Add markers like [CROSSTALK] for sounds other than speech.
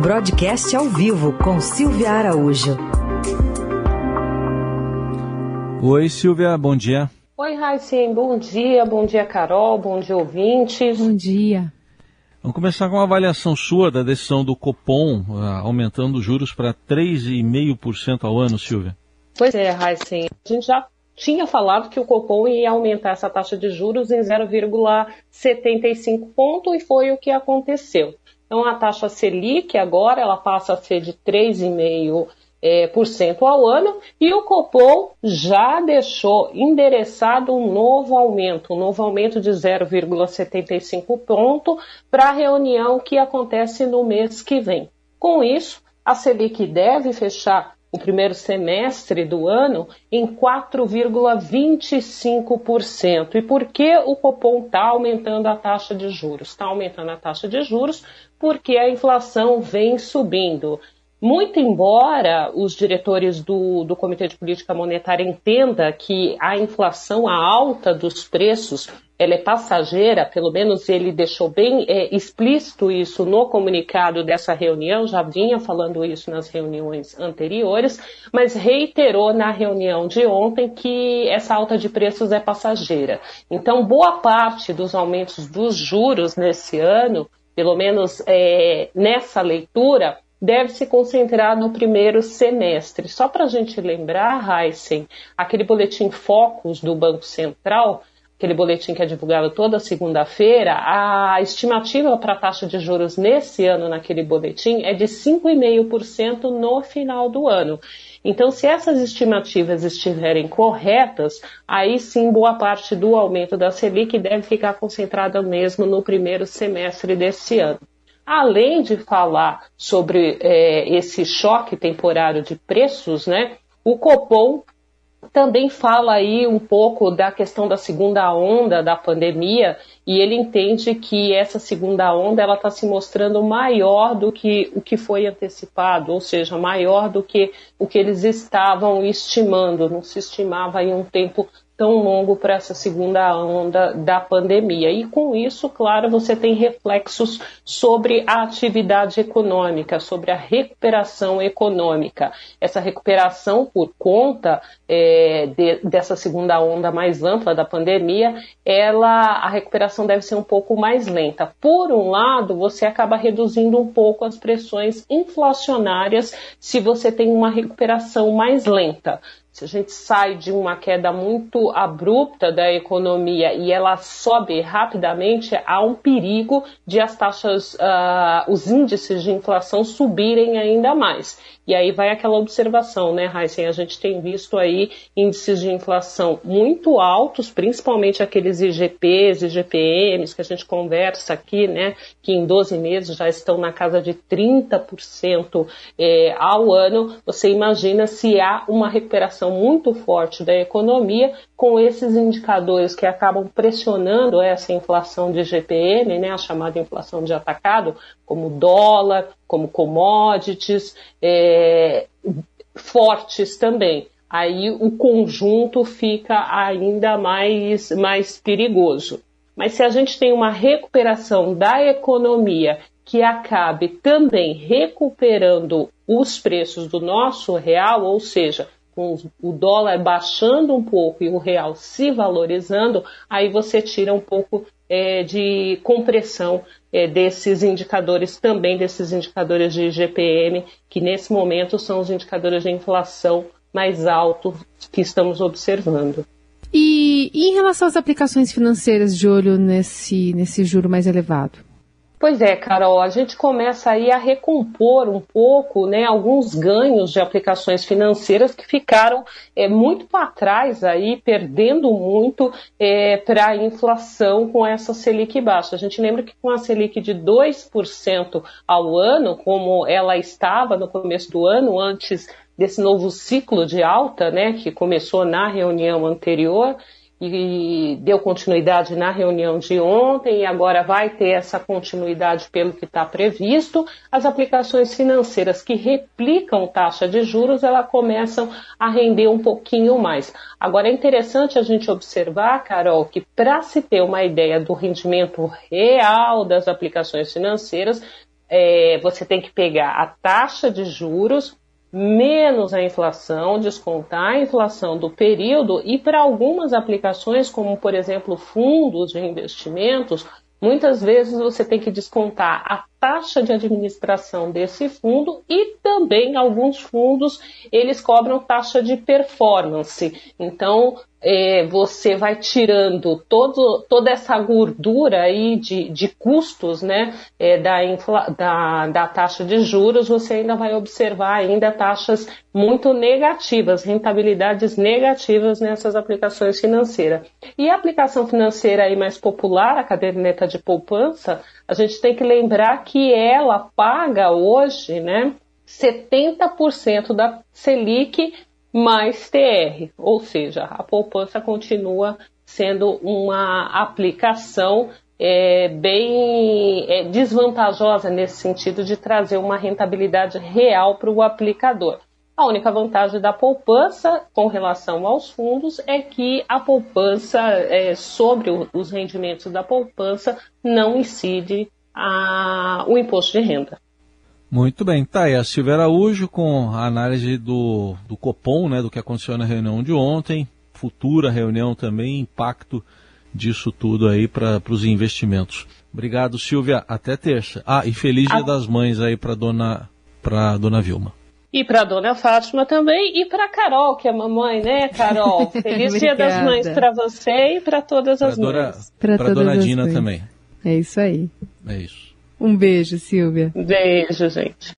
Broadcast ao vivo com Silvia Araújo. Oi, Silvia, bom dia. Oi, Raicen, bom dia, bom dia, Carol, bom dia, ouvintes. Bom dia. Vamos começar com uma avaliação sua da decisão do Copom, uh, aumentando os juros para 3,5% ao ano, Silvia. Pois é, Raicen, a gente já tinha falado que o Copom ia aumentar essa taxa de juros em 0,75 ponto e foi o que aconteceu. Então a taxa Selic agora ela passa a ser de 3,5 é, por cento ao ano e o Copom já deixou endereçado um novo aumento, um novo aumento de 0,75 ponto para a reunião que acontece no mês que vem. Com isso, a Selic deve fechar o primeiro semestre do ano em 4,25%. E por que o Copom está aumentando a taxa de juros? Está aumentando a taxa de juros porque a inflação vem subindo. Muito embora os diretores do, do Comitê de Política Monetária entendam que a inflação, a alta dos preços, ela é passageira, pelo menos ele deixou bem é, explícito isso no comunicado dessa reunião, já vinha falando isso nas reuniões anteriores, mas reiterou na reunião de ontem que essa alta de preços é passageira. Então, boa parte dos aumentos dos juros nesse ano, pelo menos é, nessa leitura, deve se concentrar no primeiro semestre. Só para a gente lembrar, Heisen, aquele boletim Focus do Banco Central aquele boletim que é divulgado toda segunda-feira, a estimativa para a taxa de juros nesse ano, naquele boletim, é de 5,5% no final do ano. Então, se essas estimativas estiverem corretas, aí sim boa parte do aumento da Selic deve ficar concentrada mesmo no primeiro semestre desse ano. Além de falar sobre é, esse choque temporário de preços, né, o Copom também fala aí um pouco da questão da segunda onda da pandemia e ele entende que essa segunda onda ela está se mostrando maior do que o que foi antecipado, ou seja, maior do que o que eles estavam estimando. Não se estimava em um tempo tão longo para essa segunda onda da pandemia. E com isso, claro, você tem reflexos sobre a atividade econômica, sobre a recuperação econômica. Essa recuperação por conta é, de, dessa segunda onda mais ampla da pandemia, ela, a recuperação deve ser um pouco mais lenta. Por um lado, você acaba reduzindo um pouco as pressões inflacionárias se você tem uma recuperação mais lenta a gente sai de uma queda muito abrupta da economia e ela sobe rapidamente, há um perigo de as taxas, uh, os índices de inflação subirem ainda mais. E aí vai aquela observação, né, Heisen? A gente tem visto aí índices de inflação muito altos, principalmente aqueles IGPs, IGPMs que a gente conversa aqui, né, que em 12 meses já estão na casa de 30% eh, ao ano. Você imagina se há uma recuperação muito forte da economia com esses indicadores que acabam pressionando essa inflação de IGPM, né, a chamada inflação de atacado, como dólar, como commodities, é, fortes também. Aí o conjunto fica ainda mais, mais perigoso. Mas se a gente tem uma recuperação da economia que acabe também recuperando os preços do nosso real, ou seja, com o dólar baixando um pouco e o real se valorizando, aí você tira um pouco é, de compressão é, desses indicadores, também desses indicadores de GPM, que nesse momento são os indicadores de inflação mais altos que estamos observando. E, e em relação às aplicações financeiras de olho nesse, nesse juro mais elevado? Pois é, Carol, a gente começa aí a recompor um pouco né, alguns ganhos de aplicações financeiras que ficaram é, muito para trás aí, perdendo muito é, para a inflação com essa Selic baixa. A gente lembra que com a Selic de 2% ao ano, como ela estava no começo do ano, antes desse novo ciclo de alta, né, que começou na reunião anterior, e deu continuidade na reunião de ontem e agora vai ter essa continuidade pelo que está previsto. As aplicações financeiras que replicam taxa de juros, elas começam a render um pouquinho mais. Agora é interessante a gente observar, Carol, que para se ter uma ideia do rendimento real das aplicações financeiras, é, você tem que pegar a taxa de juros menos a inflação, descontar a inflação do período e para algumas aplicações, como por exemplo fundos de investimentos, muitas vezes você tem que descontar a taxa de administração desse fundo e também alguns fundos eles cobram taxa de performance. Então é, você vai tirando todo, toda essa gordura aí de, de custos né, é, da, infla, da, da taxa de juros, você ainda vai observar ainda taxas muito negativas, rentabilidades negativas nessas aplicações financeiras. E a aplicação financeira aí mais popular, a caderneta de poupança, a gente tem que lembrar que ela paga hoje né, 70% da Selic mais TR, ou seja, a poupança continua sendo uma aplicação é, bem é, desvantajosa nesse sentido de trazer uma rentabilidade real para o aplicador. A única vantagem da poupança com relação aos fundos é que a poupança, é, sobre os rendimentos da poupança, não incide a, o imposto de renda. Muito bem, tá aí a Silvia Araújo com a análise do, do Copom, né, do que aconteceu na reunião de ontem, futura reunião também, impacto disso tudo aí para os investimentos. Obrigado, Silvia. Até terça. Ah, e feliz Dia das Mães aí para dona para dona Vilma. E para dona Fátima também e para Carol, que é mamãe, né, Carol? [LAUGHS] Feliz Dia das Mães para você e para todas pra as dona, mães. Para dona Dina mães. também. É isso aí. É isso. Um beijo, Silvia. Beijo, gente.